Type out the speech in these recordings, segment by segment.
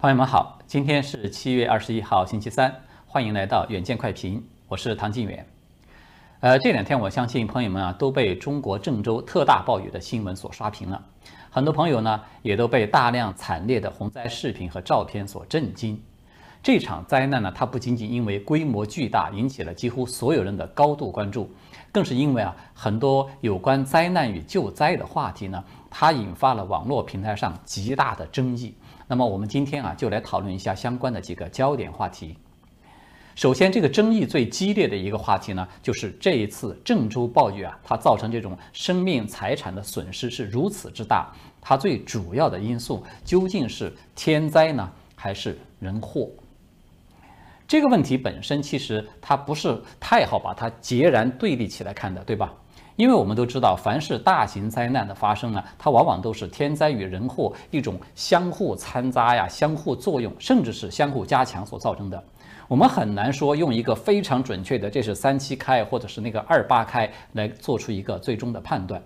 朋友们好，今天是七月二十一号，星期三，欢迎来到远见快评，我是唐晋远。呃，这两天我相信朋友们啊都被中国郑州特大暴雨的新闻所刷屏了，很多朋友呢也都被大量惨烈的洪灾视频和照片所震惊。这场灾难呢，它不仅仅因为规模巨大引起了几乎所有人的高度关注，更是因为啊很多有关灾难与救灾的话题呢，它引发了网络平台上极大的争议。那么我们今天啊，就来讨论一下相关的几个焦点话题。首先，这个争议最激烈的一个话题呢，就是这一次郑州暴雨啊，它造成这种生命财产的损失是如此之大，它最主要的因素究竟是天灾呢，还是人祸？这个问题本身其实它不是太好把它截然对立起来看的，对吧？因为我们都知道，凡是大型灾难的发生呢，它往往都是天灾与人祸一种相互掺杂呀、相互作用，甚至是相互加强所造成的。我们很难说用一个非常准确的这是三七开或者是那个二八开来做出一个最终的判断。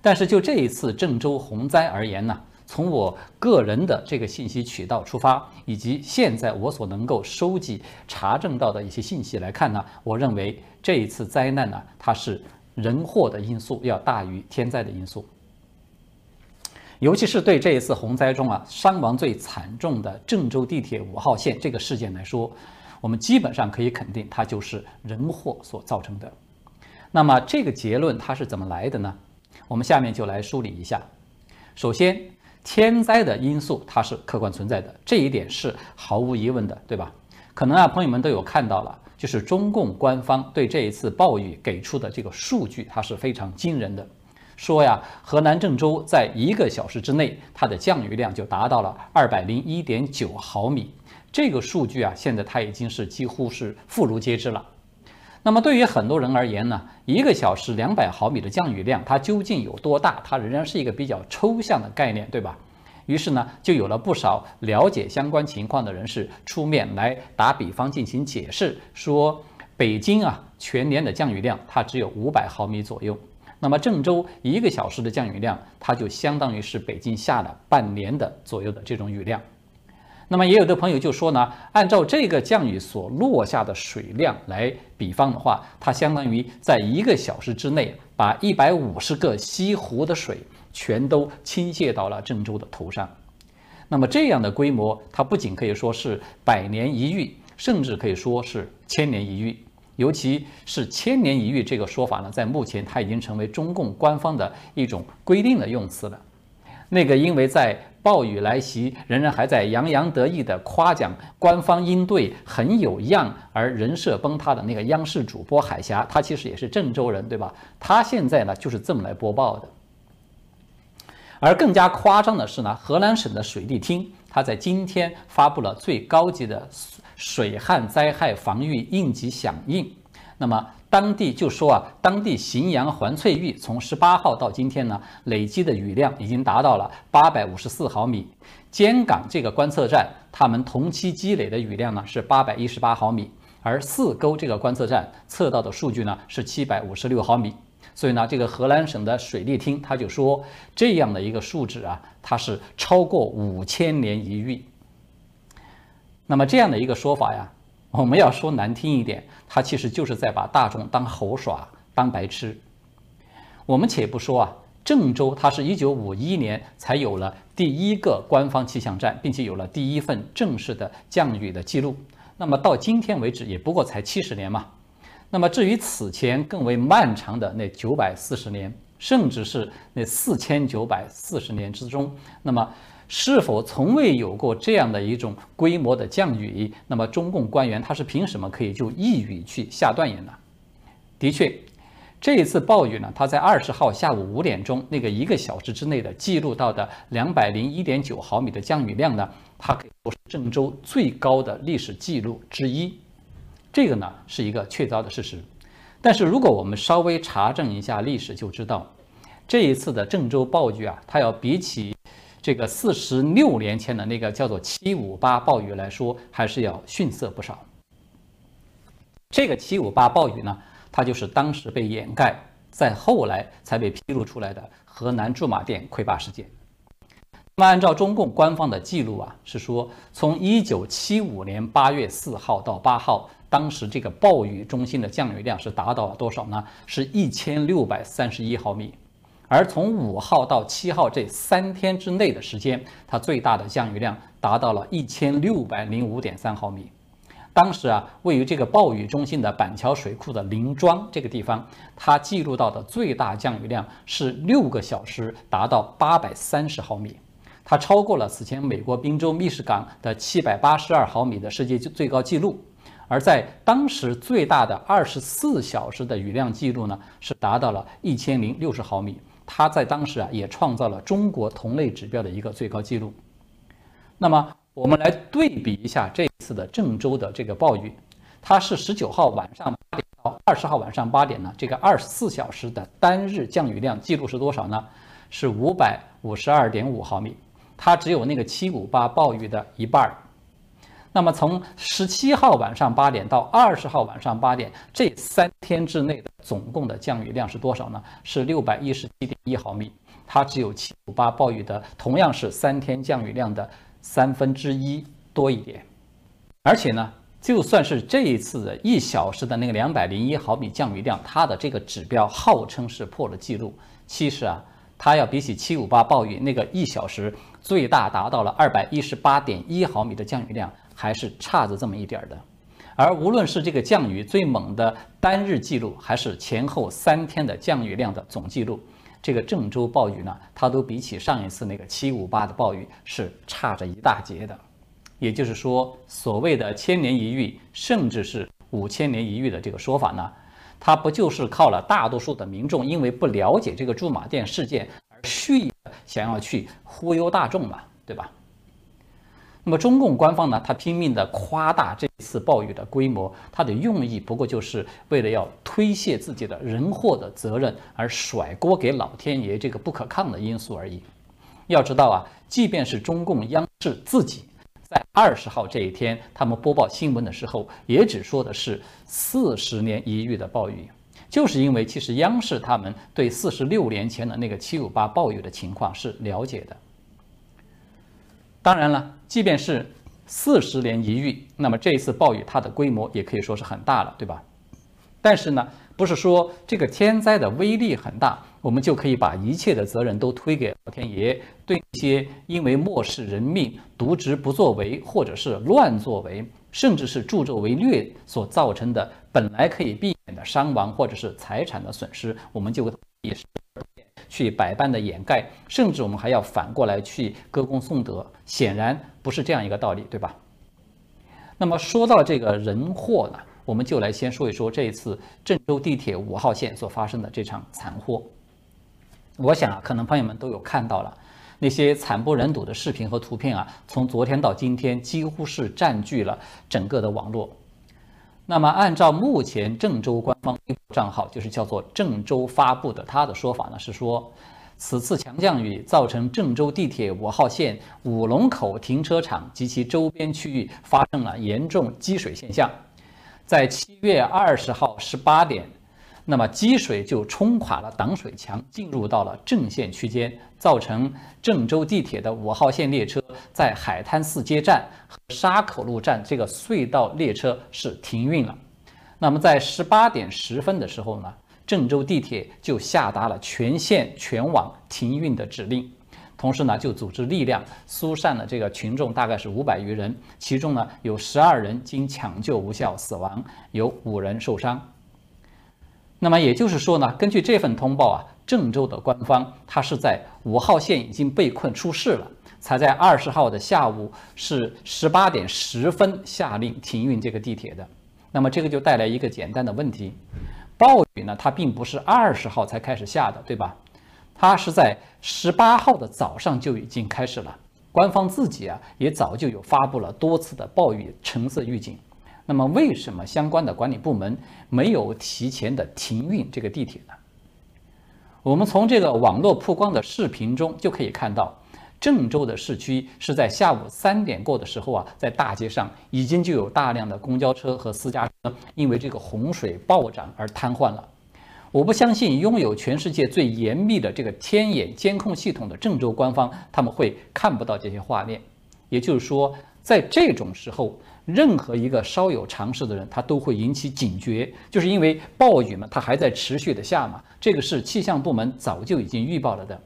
但是就这一次郑州洪灾而言呢，从我个人的这个信息渠道出发，以及现在我所能够收集查证到的一些信息来看呢，我认为这一次灾难呢，它是。人祸的因素要大于天灾的因素，尤其是对这一次洪灾中啊伤亡最惨重的郑州地铁五号线这个事件来说，我们基本上可以肯定它就是人祸所造成的。那么这个结论它是怎么来的呢？我们下面就来梳理一下。首先，天灾的因素它是客观存在的，这一点是毫无疑问的，对吧？可能啊，朋友们都有看到了。就是中共官方对这一次暴雨给出的这个数据，它是非常惊人的。说呀，河南郑州在一个小时之内，它的降雨量就达到了二百零一点九毫米。这个数据啊，现在它已经是几乎是妇孺皆知了。那么对于很多人而言呢，一个小时两百毫米的降雨量，它究竟有多大？它仍然是一个比较抽象的概念，对吧？于是呢，就有了不少了解相关情况的人士出面来打比方进行解释，说北京啊全年的降雨量它只有五百毫米左右，那么郑州一个小时的降雨量，它就相当于是北京下了半年的左右的这种雨量。那么也有的朋友就说呢，按照这个降雨所落下的水量来比方的话，它相当于在一个小时之内把一百五十个西湖的水。全都倾泻到了郑州的头上，那么这样的规模，它不仅可以说是百年一遇，甚至可以说是千年一遇。尤其是千年一遇这个说法呢，在目前它已经成为中共官方的一种规定的用词了。那个因为在暴雨来袭，仍然还在洋洋得意地夸奖官方应对很有样而人设崩塌的那个央视主播海霞，他其实也是郑州人，对吧？他现在呢就是这么来播报的。而更加夸张的是呢，河南省的水利厅，它在今天发布了最高级的水旱灾害防御应急响应。那么当地就说啊，当地荥阳环翠峪从十八号到今天呢，累积的雨量已经达到了八百五十四毫米。尖岗这个观测站，他们同期积累的雨量呢是八百一十八毫米，而四沟这个观测站测到的数据呢是七百五十六毫米。所以呢，这个河南省的水利厅他就说，这样的一个数值啊，它是超过五千年一遇。那么这样的一个说法呀，我们要说难听一点，它其实就是在把大众当猴耍、当白痴。我们且不说啊，郑州它是一九五一年才有了第一个官方气象站，并且有了第一份正式的降雨的记录。那么到今天为止，也不过才七十年嘛。那么，至于此前更为漫长的那九百四十年，甚至是那四千九百四十年之中，那么是否从未有过这样的一种规模的降雨？那么中共官员他是凭什么可以就一语去下断言呢？的确，这一次暴雨呢，它在二十号下午五点钟那个一个小时之内的记录到的两百零一点九毫米的降雨量呢，它可以说是郑州最高的历史记录之一。这个呢是一个确凿的事实，但是如果我们稍微查证一下历史，就知道这一次的郑州暴雨啊，它要比起这个四十六年前的那个叫做七五八暴雨来说，还是要逊色不少。这个七五八暴雨呢，它就是当时被掩盖，在后来才被披露出来的河南驻马店溃坝事件。那么按照中共官方的记录啊，是说从一九七五年八月四号到八号，当时这个暴雨中心的降雨量是达到了多少呢？是一千六百三十一毫米。而从五号到七号这三天之内的时间，它最大的降雨量达到了一千六百零五点三毫米。当时啊，位于这个暴雨中心的板桥水库的林庄这个地方，它记录到的最大降雨量是六个小时达到八百三十毫米。它超过了此前美国宾州密士港的七百八十二毫米的世界最高纪录，而在当时最大的二十四小时的雨量记录呢，是达到了一千零六十毫米。它在当时啊，也创造了中国同类指标的一个最高纪录。那么我们来对比一下这次的郑州的这个暴雨，它是十九号晚上八点到二十号晚上八点呢，这个二十四小时的单日降雨量记录是多少呢？是五百五十二点五毫米。它只有那个七五八暴雨的一半儿。那么从十七号晚上八点到二十号晚上八点这三天之内的总共的降雨量是多少呢？是六百一十七点一毫米。它只有七五八暴雨的同样是三天降雨量的三分之一多一点。而且呢，就算是这一次的一小时的那个两百零一毫米降雨量，它的这个指标号称是破了记录，其实啊。它要比起七五八暴雨那个一小时最大达到了二百一十八点一毫米的降雨量，还是差着这么一点儿的。而无论是这个降雨最猛的单日记录，还是前后三天的降雨量的总记录，这个郑州暴雨呢，它都比起上一次那个七五八的暴雨是差着一大截的。也就是说，所谓的千年一遇，甚至是五千年一遇的这个说法呢？它不就是靠了大多数的民众因为不了解这个驻马店事件而蓄意想要去忽悠大众嘛，对吧？那么中共官方呢，他拼命的夸大这次暴雨的规模，它的用意不过就是为了要推卸自己的人祸的责任，而甩锅给老天爷这个不可抗的因素而已。要知道啊，即便是中共央视自己。在二十号这一天，他们播报新闻的时候，也只说的是四十年一遇的暴雨，就是因为其实央视他们对四十六年前的那个七五八暴雨的情况是了解的。当然了，即便是四十年一遇，那么这一次暴雨它的规模也可以说是很大了，对吧？但是呢，不是说这个天灾的威力很大。我们就可以把一切的责任都推给老天爷，对一些因为漠视人命、渎职不作为，或者是乱作为，甚至是助纣为虐所造成的本来可以避免的伤亡或者是财产的损失，我们就也是去百般的掩盖，甚至我们还要反过来去歌功颂德，显然不是这样一个道理，对吧？那么说到这个人祸呢，我们就来先说一说这一次郑州地铁五号线所发生的这场惨祸。我想啊，可能朋友们都有看到了那些惨不忍睹的视频和图片啊，从昨天到今天几乎是占据了整个的网络。那么，按照目前郑州官方账号，就是叫做郑州发布的，他的说法呢是说，此次强降雨造成郑州地铁五号线五龙口停车场及其周边区域发生了严重积水现象，在七月二十号十八点。那么积水就冲垮了挡水墙，进入到了正线区间，造成郑州地铁的五号线列车在海滩四街站和沙口路站这个隧道列车是停运了。那么在十八点十分的时候呢，郑州地铁就下达了全线全网停运的指令，同时呢就组织力量疏散了这个群众，大概是五百余人，其中呢有十二人经抢救无效死亡，有五人受伤。那么也就是说呢，根据这份通报啊，郑州的官方它是在五号线已经被困出事了，才在二十号的下午是十八点十分下令停运这个地铁的。那么这个就带来一个简单的问题：暴雨呢，它并不是二十号才开始下的，对吧？它是在十八号的早上就已经开始了。官方自己啊，也早就有发布了多次的暴雨橙色预警。那么，为什么相关的管理部门没有提前的停运这个地铁呢？我们从这个网络曝光的视频中就可以看到，郑州的市区是在下午三点过的时候啊，在大街上已经就有大量的公交车和私家车因为这个洪水暴涨而瘫痪了。我不相信拥有全世界最严密的这个天眼监控系统的郑州官方他们会看不到这些画面。也就是说，在这种时候，任何一个稍有常识的人，他都会引起警觉，就是因为暴雨嘛，它还在持续的下嘛，这个是气象部门早就已经预报了的。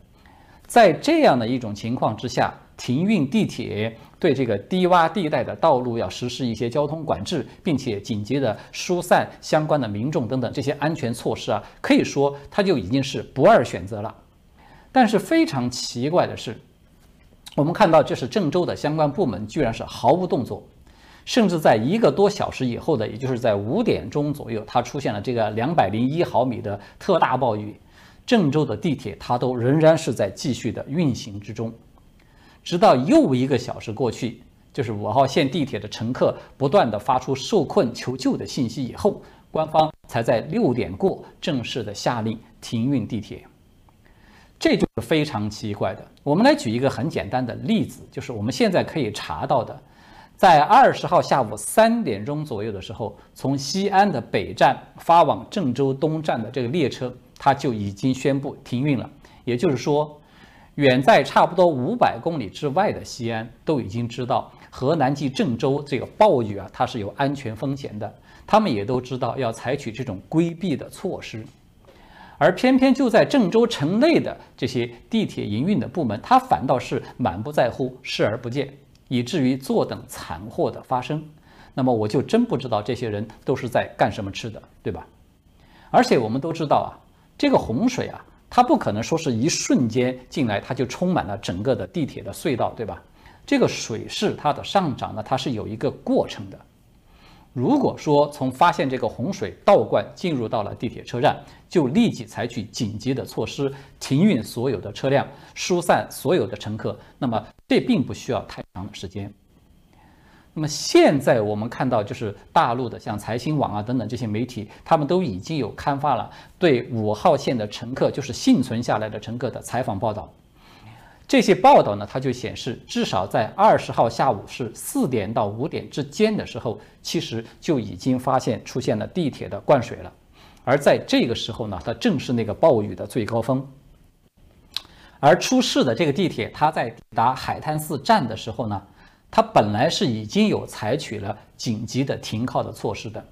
在这样的一种情况之下，停运地铁，对这个低洼地带的道路要实施一些交通管制，并且紧急的疏散相关的民众等等这些安全措施啊，可以说它就已经是不二选择了。但是非常奇怪的是。我们看到，这是郑州的相关部门居然是毫无动作，甚至在一个多小时以后的，也就是在五点钟左右，它出现了这个两百零一毫米的特大暴雨，郑州的地铁它都仍然是在继续的运行之中，直到又一个小时过去，就是五号线地铁的乘客不断的发出受困求救的信息以后，官方才在六点过正式的下令停运地铁。这就是非常奇怪的。我们来举一个很简单的例子，就是我们现在可以查到的，在二十号下午三点钟左右的时候，从西安的北站发往郑州东站的这个列车，它就已经宣布停运了。也就是说，远在差不多五百公里之外的西安都已经知道河南及郑州这个暴雨啊，它是有安全风险的，他们也都知道要采取这种规避的措施。而偏偏就在郑州城内的这些地铁营运的部门，他反倒是满不在乎、视而不见，以至于坐等惨祸的发生。那么我就真不知道这些人都是在干什么吃的，对吧？而且我们都知道啊，这个洪水啊，它不可能说是一瞬间进来，它就充满了整个的地铁的隧道，对吧？这个水势它的上涨呢，它是有一个过程的。如果说从发现这个洪水倒灌进入到了地铁车站，就立即采取紧急的措施，停运所有的车辆，疏散所有的乘客，那么这并不需要太长的时间。那么现在我们看到，就是大陆的像财新网啊等等这些媒体，他们都已经有刊发了对五号线的乘客，就是幸存下来的乘客的采访报道。这些报道呢，它就显示，至少在二十号下午是四点到五点之间的时候，其实就已经发现出现了地铁的灌水了。而在这个时候呢，它正是那个暴雨的最高峰。而出事的这个地铁，它在抵达海滩寺站的时候呢，它本来是已经有采取了紧急的停靠的措施的，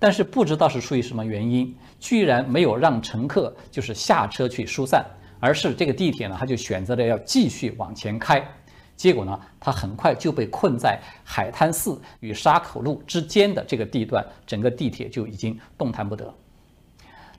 但是不知道是出于什么原因，居然没有让乘客就是下车去疏散。而是这个地铁呢，它就选择了要继续往前开，结果呢，它很快就被困在海滩寺与沙口路之间的这个地段，整个地铁就已经动弹不得。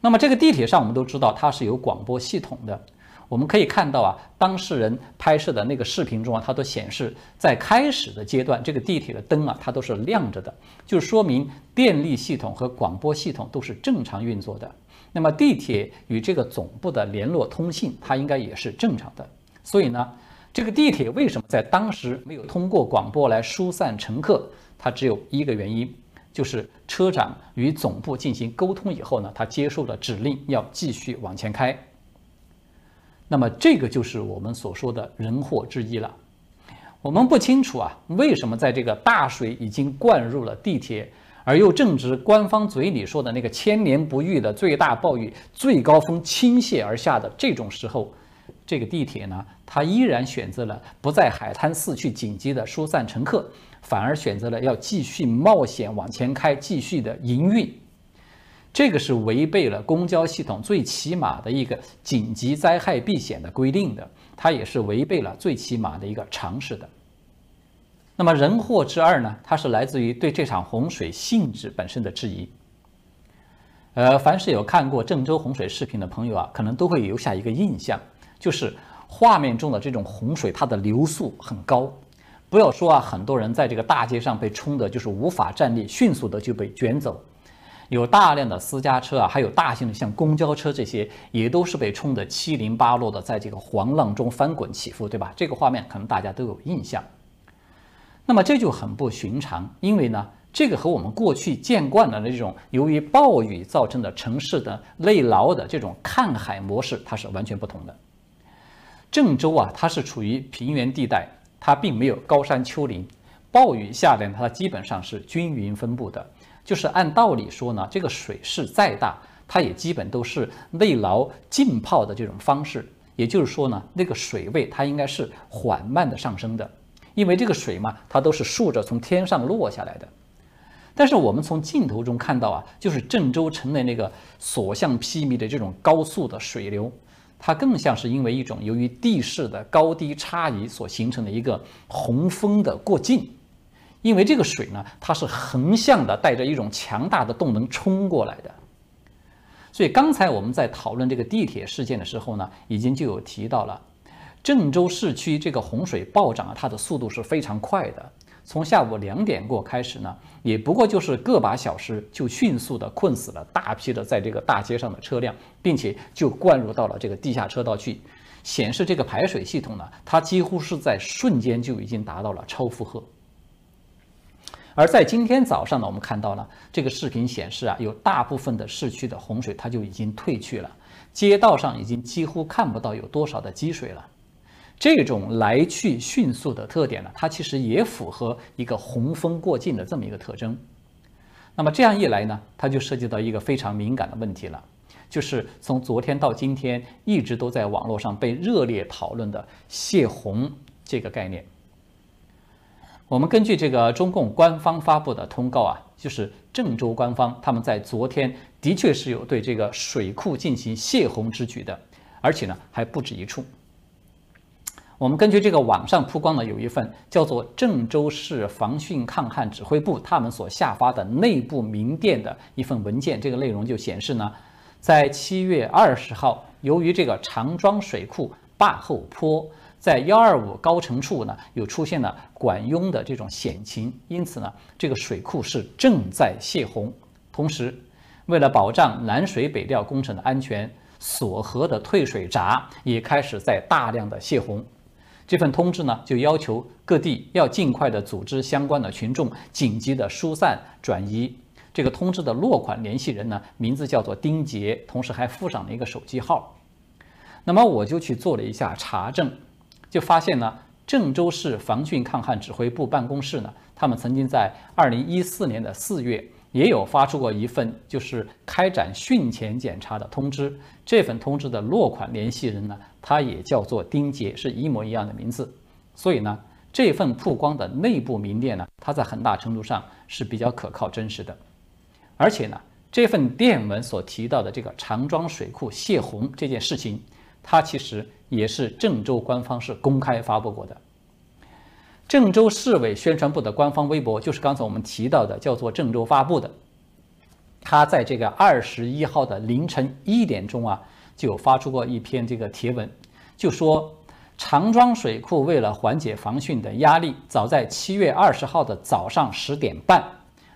那么这个地铁上，我们都知道它是有广播系统的，我们可以看到啊，当事人拍摄的那个视频中啊，它都显示在开始的阶段，这个地铁的灯啊，它都是亮着的，就说明电力系统和广播系统都是正常运作的。那么地铁与这个总部的联络通信，它应该也是正常的。所以呢，这个地铁为什么在当时没有通过广播来疏散乘客？它只有一个原因，就是车长与总部进行沟通以后呢，他接受了指令，要继续往前开。那么这个就是我们所说的人祸之一了。我们不清楚啊，为什么在这个大水已经灌入了地铁？而又正值官方嘴里说的那个千年不遇的最大暴雨最高峰倾泻而下的这种时候，这个地铁呢，它依然选择了不在海滩寺去紧急的疏散乘客，反而选择了要继续冒险往前开，继续的营运。这个是违背了公交系统最起码的一个紧急灾害避险的规定的，它也是违背了最起码的一个常识的。那么人祸之二呢？它是来自于对这场洪水性质本身的质疑。呃，凡是有看过郑州洪水视频的朋友啊，可能都会留下一个印象，就是画面中的这种洪水，它的流速很高。不要说啊，很多人在这个大街上被冲的，就是无法站立，迅速的就被卷走。有大量的私家车啊，还有大型的像公交车这些，也都是被冲得七零八落的，在这个黄浪中翻滚起伏，对吧？这个画面可能大家都有印象。那么这就很不寻常，因为呢，这个和我们过去见惯的这种由于暴雨造成的城市的内涝的这种看海模式，它是完全不同的。郑州啊，它是处于平原地带，它并没有高山丘陵，暴雨下来它基本上是均匀分布的。就是按道理说呢，这个水势再大，它也基本都是内涝浸泡的这种方式。也就是说呢，那个水位它应该是缓慢的上升的，因为这个水嘛，它都是竖着从天上落下来的。但是我们从镜头中看到啊，就是郑州城内那个所向披靡的这种高速的水流，它更像是因为一种由于地势的高低差异所形成的一个洪峰的过境。因为这个水呢，它是横向的，带着一种强大的动能冲过来的。所以刚才我们在讨论这个地铁事件的时候呢，已经就有提到了，郑州市区这个洪水暴涨啊，它的速度是非常快的。从下午两点过开始呢，也不过就是个把小时，就迅速的困死了大批的在这个大街上的车辆，并且就灌入到了这个地下车道去，显示这个排水系统呢，它几乎是在瞬间就已经达到了超负荷。而在今天早上呢，我们看到了这个视频显示啊，有大部分的市区的洪水它就已经退去了，街道上已经几乎看不到有多少的积水了。这种来去迅速的特点呢，它其实也符合一个洪峰过境的这么一个特征。那么这样一来呢，它就涉及到一个非常敏感的问题了，就是从昨天到今天一直都在网络上被热烈讨论的泄洪这个概念。我们根据这个中共官方发布的通告啊，就是郑州官方他们在昨天的确是有对这个水库进行泄洪之举的，而且呢还不止一处。我们根据这个网上曝光的有一份叫做郑州市防汛抗旱指挥部他们所下发的内部明电的一份文件，这个内容就显示呢，在七月二十号，由于这个长庄水库坝后坡在幺二五高程处呢，有出现了管拥的这种险情，因此呢，这个水库是正在泄洪。同时，为了保障南水北调工程的安全，锁河的退水闸也开始在大量的泄洪。这份通知呢，就要求各地要尽快的组织相关的群众紧急的疏散转移。这个通知的落款联系人呢，名字叫做丁杰，同时还附上了一个手机号。那么我就去做了一下查证，就发现呢，郑州市防汛抗旱指挥部办公室呢，他们曾经在二零一四年的四月。也有发出过一份就是开展汛前检查的通知，这份通知的落款联系人呢，他也叫做丁杰，是一模一样的名字。所以呢，这份曝光的内部名电呢，它在很大程度上是比较可靠真实的。而且呢，这份电文所提到的这个长庄水库泄洪这件事情，它其实也是郑州官方是公开发布过的。郑州市委宣传部的官方微博，就是刚才我们提到的，叫做郑州发布的。他在这个二十一号的凌晨一点钟啊，就发出过一篇这个帖文，就说长庄水库为了缓解防汛的压力，早在七月二十号的早上十点半，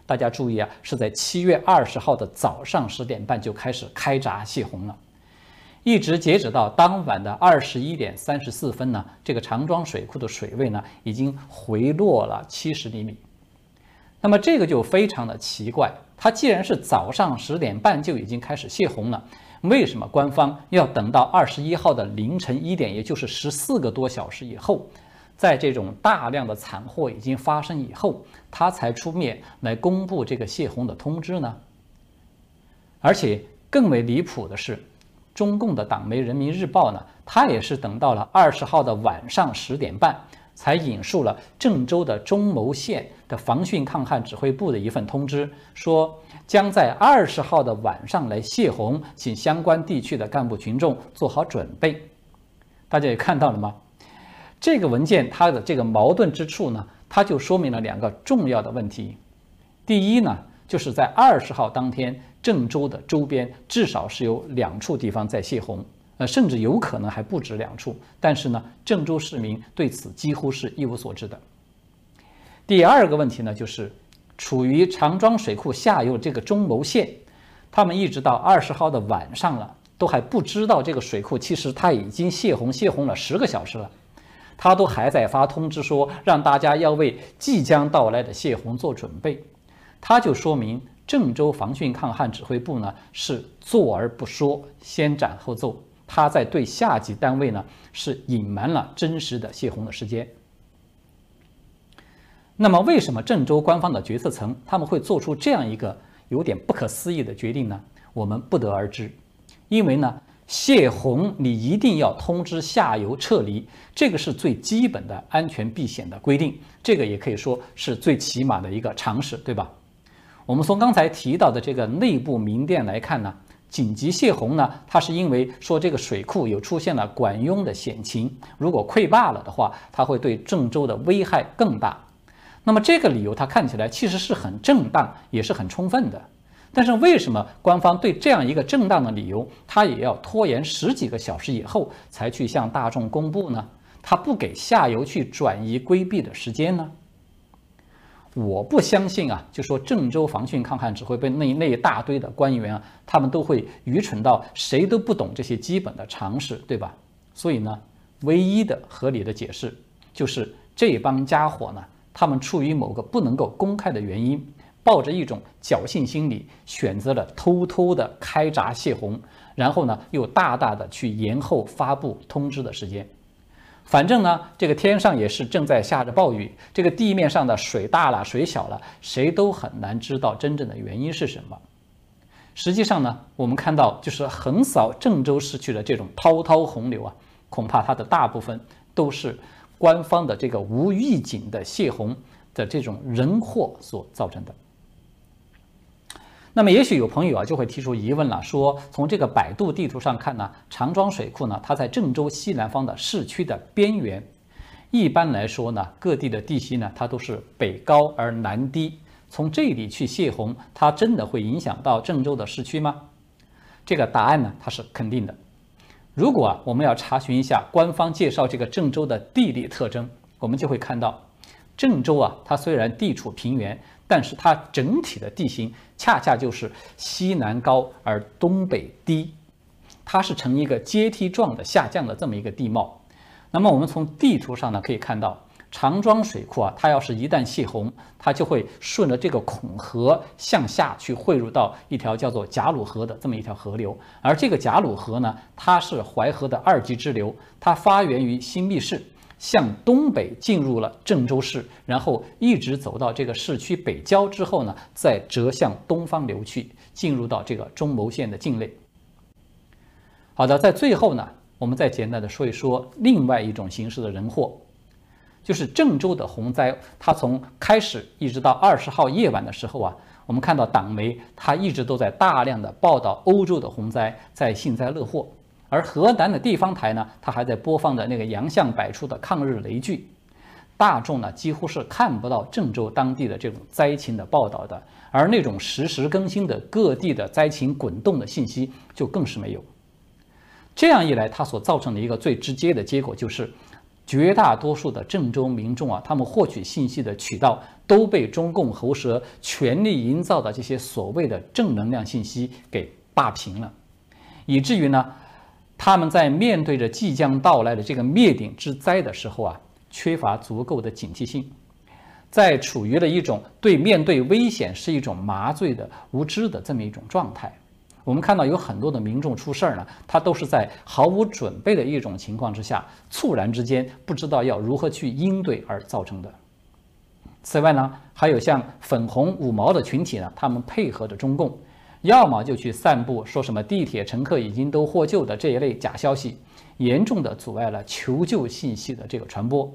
大家注意啊，是在七月二十号的早上十点半就开始开闸泄洪了。一直截止到当晚的二十一点三十四分呢，这个长庄水库的水位呢已经回落了七十厘米。那么这个就非常的奇怪，它既然是早上十点半就已经开始泄洪了，为什么官方要等到二十一号的凌晨一点，也就是十四个多小时以后，在这种大量的惨祸已经发生以后，它才出面来公布这个泄洪的通知呢？而且更为离谱的是。中共的党媒《人民日报》呢，它也是等到了二十号的晚上十点半，才引述了郑州的中牟县的防汛抗旱指挥部的一份通知，说将在二十号的晚上来泄洪，请相关地区的干部群众做好准备。大家也看到了吗？这个文件它的这个矛盾之处呢，它就说明了两个重要的问题。第一呢，就是在二十号当天。郑州的周边至少是有两处地方在泄洪，呃，甚至有可能还不止两处。但是呢，郑州市民对此几乎是一无所知的。第二个问题呢，就是处于长庄水库下游这个中牟县，他们一直到二十号的晚上了，都还不知道这个水库其实它已经泄洪，泄洪了十个小时了，他都还在发通知说让大家要为即将到来的泄洪做准备，他就说明。郑州防汛抗旱指挥部呢是坐而不说，先斩后奏，他在对下级单位呢是隐瞒了真实的泄洪的时间。那么，为什么郑州官方的决策层他们会做出这样一个有点不可思议的决定呢？我们不得而知。因为呢，泄洪你一定要通知下游撤离，这个是最基本的安全避险的规定，这个也可以说是最起码的一个常识，对吧？我们从刚才提到的这个内部民电来看呢，紧急泄洪呢，它是因为说这个水库有出现了管拥的险情，如果溃坝了的话，它会对郑州的危害更大。那么这个理由它看起来其实是很正当，也是很充分的。但是为什么官方对这样一个正当的理由，他也要拖延十几个小时以后才去向大众公布呢？他不给下游去转移规避的时间呢？我不相信啊，就说郑州防汛抗旱指挥部那那一大堆的官员啊，他们都会愚蠢到谁都不懂这些基本的常识，对吧？所以呢，唯一的合理的解释就是这帮家伙呢，他们出于某个不能够公开的原因。抱着一种侥幸心理，选择了偷偷的开闸泄洪，然后呢，又大大的去延后发布通知的时间。反正呢，这个天上也是正在下着暴雨，这个地面上的水大了，水小了，谁都很难知道真正的原因是什么。实际上呢，我们看到就是横扫郑州市区的这种滔滔洪流啊，恐怕它的大部分都是官方的这个无预警的泄洪的这种人祸所造成的。那么，也许有朋友啊就会提出疑问了，说从这个百度地图上看呢，长庄水库呢，它在郑州西南方的市区的边缘。一般来说呢，各地的地形呢，它都是北高而南低。从这里去泄洪，它真的会影响到郑州的市区吗？这个答案呢，它是肯定的。如果啊，我们要查询一下官方介绍这个郑州的地理特征，我们就会看到，郑州啊，它虽然地处平原。但是它整体的地形恰恰就是西南高而东北低，它是呈一个阶梯状的下降的这么一个地貌。那么我们从地图上呢可以看到，长庄水库啊，它要是一旦泄洪，它就会顺着这个孔河向下去汇入到一条叫做贾鲁河的这么一条河流。而这个贾鲁河呢，它是淮河的二级支流，它发源于新密市。向东北进入了郑州市，然后一直走到这个市区北郊之后呢，再折向东方流去，进入到这个中牟县的境内。好的，在最后呢，我们再简单的说一说另外一种形式的人祸，就是郑州的洪灾。它从开始一直到二十号夜晚的时候啊，我们看到党媒它一直都在大量的报道欧洲的洪灾，在幸灾乐祸。而河南的地方台呢，它还在播放着那个洋相百出的抗日雷剧，大众呢几乎是看不到郑州当地的这种灾情的报道的，而那种实时更新的各地的灾情滚动的信息就更是没有。这样一来，它所造成的一个最直接的结果就是，绝大多数的郑州民众啊，他们获取信息的渠道都被中共喉舌全力营造的这些所谓的正能量信息给霸屏了，以至于呢。他们在面对着即将到来的这个灭顶之灾的时候啊，缺乏足够的警惕性，在处于了一种对面对危险是一种麻醉的无知的这么一种状态。我们看到有很多的民众出事儿呢，他都是在毫无准备的一种情况之下，猝然之间不知道要如何去应对而造成的。此外呢，还有像粉红五毛的群体呢，他们配合着中共。要么就去散布说什么地铁乘客已经都获救的这一类假消息，严重的阻碍了求救信息的这个传播；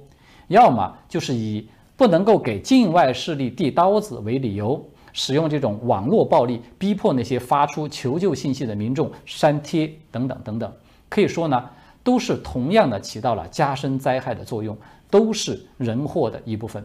要么就是以不能够给境外势力递刀子为理由，使用这种网络暴力逼迫那些发出求救信息的民众删帖等等等等。可以说呢，都是同样的起到了加深灾害的作用，都是人祸的一部分。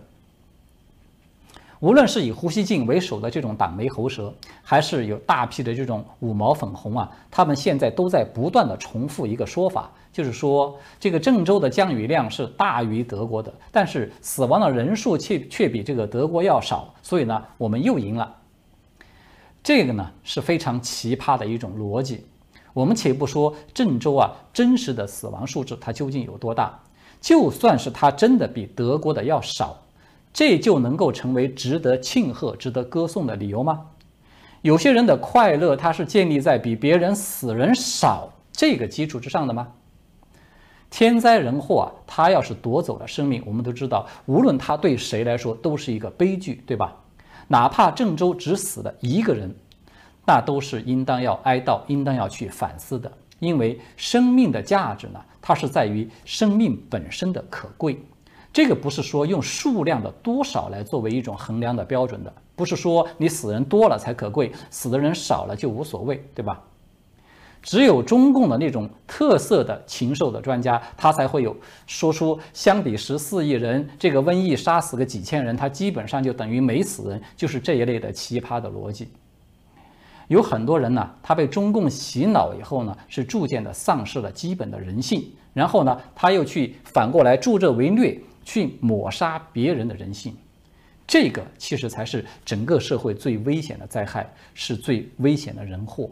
无论是以胡锡进为首的这种党媒喉舌，还是有大批的这种五毛粉红啊，他们现在都在不断的重复一个说法，就是说这个郑州的降雨量是大于德国的，但是死亡的人数却却比这个德国要少，所以呢，我们又赢了。这个呢是非常奇葩的一种逻辑。我们且不说郑州啊真实的死亡数字它究竟有多大，就算是它真的比德国的要少。这就能够成为值得庆贺、值得歌颂的理由吗？有些人的快乐，他是建立在比别人死人少这个基础之上的吗？天灾人祸啊，他要是夺走了生命，我们都知道，无论他对谁来说都是一个悲剧，对吧？哪怕郑州只死了一个人，那都是应当要哀悼、应当要去反思的。因为生命的价值呢，它是在于生命本身的可贵。这个不是说用数量的多少来作为一种衡量的标准的，不是说你死人多了才可贵，死的人少了就无所谓，对吧？只有中共的那种特色的禽兽的专家，他才会有说出相比十四亿人，这个瘟疫杀死个几千人，他基本上就等于没死人，就是这一类的奇葩的逻辑。有很多人呢，他被中共洗脑以后呢，是逐渐的丧失了基本的人性，然后呢，他又去反过来助纣为虐。去抹杀别人的人性，这个其实才是整个社会最危险的灾害，是最危险的人祸。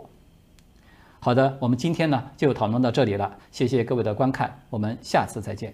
好的，我们今天呢就讨论到这里了，谢谢各位的观看，我们下次再见。